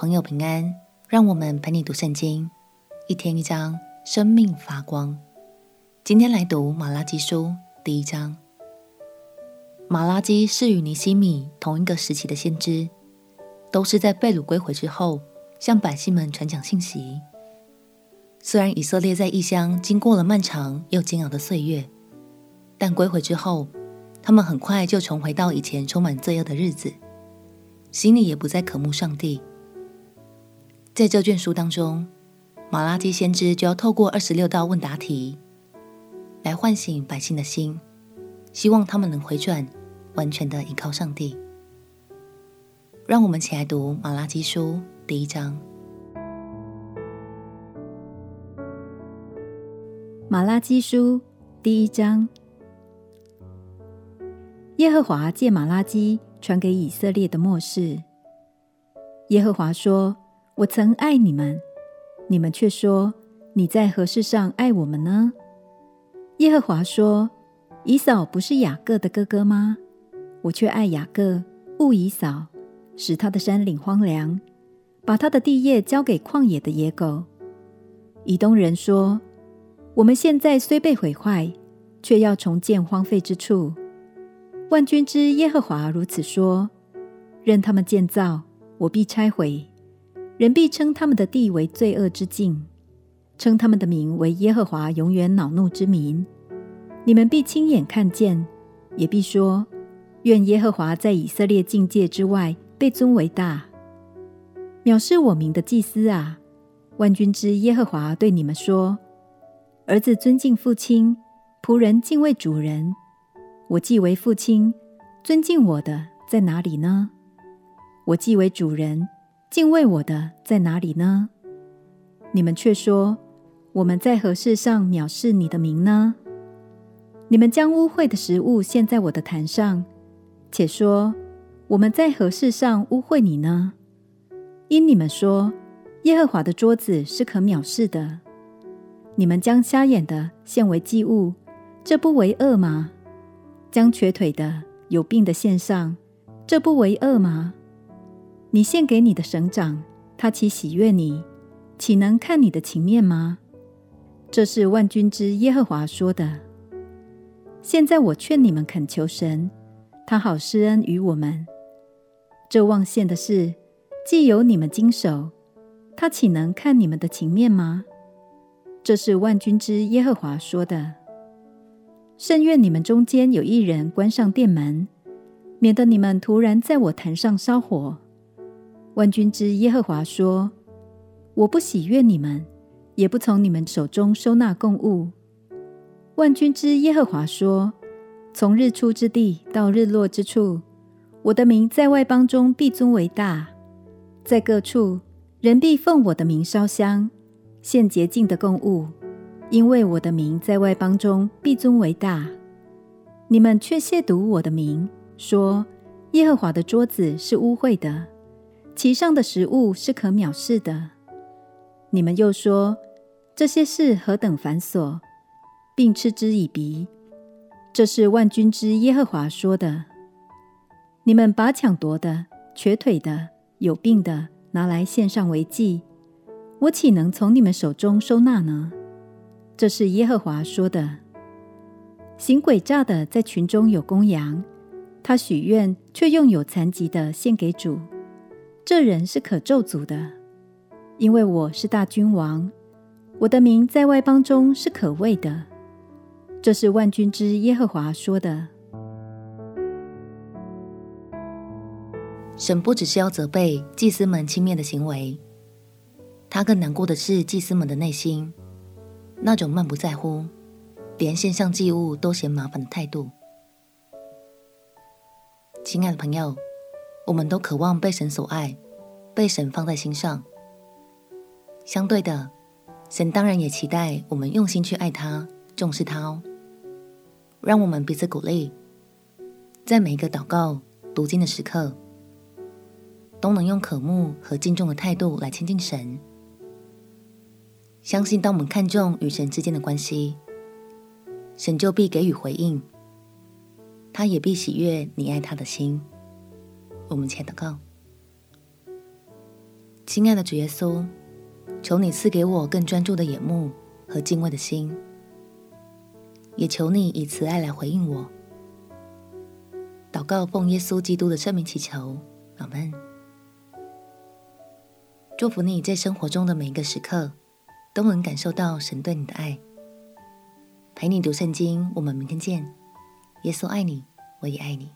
朋友平安，让我们陪你读圣经，一天一章，生命发光。今天来读马拉基书第一章。马拉基是与尼西米同一个时期的先知，都是在被掳归回之后，向百姓们传讲信息。虽然以色列在异乡经过了漫长又煎熬的岁月，但归回之后，他们很快就重回到以前充满罪恶的日子，心里也不再渴慕上帝。在这卷书当中，马拉基先知就要透过二十六道问答题，来唤醒百姓的心，希望他们能回转，完全的依靠上帝。让我们起来读马拉基书第一章。马拉基书第一章。耶和华借马拉基传给以色列的末世。耶和华说：“我曾爱你们，你们却说你在何事上爱我们呢？”耶和华说：“以扫不是雅各的哥哥吗？我却爱雅各，恶以扫，使他的山岭荒凉，把他的地业交给旷野的野狗。”以东人说：“我们现在虽被毁坏，却要重建荒废之处。”万军之耶和华如此说：任他们建造，我必拆毁；人必称他们的地为罪恶之境，称他们的名为耶和华永远恼怒之名。你们必亲眼看见，也必说：愿耶和华在以色列境界之外被尊为大。藐视我名的祭司啊，万军之耶和华对你们说：儿子尊敬父亲，仆人敬畏主人。我既为父亲，尊敬我的在哪里呢？我既为主人，敬畏我的在哪里呢？你们却说，我们在何事上藐视你的名呢？你们将污秽的食物献在我的坛上，且说，我们在何事上污秽你呢？因你们说，耶和华的桌子是可藐视的。你们将瞎眼的献为祭物，这不为恶吗？将瘸腿的、有病的献上，这不为恶吗？你献给你的省长，他岂喜悦你？岂能看你的情面吗？这是万军之耶和华说的。现在我劝你们恳求神，他好施恩于我们。这忘献的事，既由你们经手，他岂能看你们的情面吗？这是万军之耶和华说的。甚愿你们中间有一人关上殿门，免得你们突然在我坛上烧火。万军之耶和华说：“我不喜悦你们，也不从你们手中收纳供物。”万军之耶和华说：“从日出之地到日落之处，我的名在外邦中必尊为大，在各处人必奉我的名烧香，献洁净的供物。”因为我的名在外邦中必尊为大，你们却亵渎我的名，说耶和华的桌子是污秽的，其上的食物是可藐视的。你们又说这些事何等繁琐，并嗤之以鼻。这是万军之耶和华说的。你们把抢夺的、瘸腿的、有病的拿来献上为祭，我岂能从你们手中收纳呢？这是耶和华说的。行诡诈的在群中有公羊，他许愿却用有残疾的献给主，这人是可咒诅的。因为我是大君王，我的名在外邦中是可畏的。这是万军之耶和华说的。神不只是要责备祭司们轻蔑的行为，他更难过的是祭司们的内心。那种漫不在乎，连献上祭物都嫌麻烦的态度。亲爱的朋友，我们都渴望被神所爱，被神放在心上。相对的，神当然也期待我们用心去爱他、重视他哦。让我们彼此鼓励，在每一个祷告、读经的时刻，都能用渴慕和敬重的态度来亲近神。相信当我们看重与神之间的关系，神就必给予回应，他也必喜悦你爱他的心。我们且祷告。亲爱的主耶稣，求你赐给我更专注的眼目和敬畏的心，也求你以慈爱来回应我。祷告奉耶稣基督的圣名祈求，阿门。祝福你在生活中的每一个时刻都能感受到神对你的爱。陪你读圣经，我们明天见。耶稣爱你，我也爱你。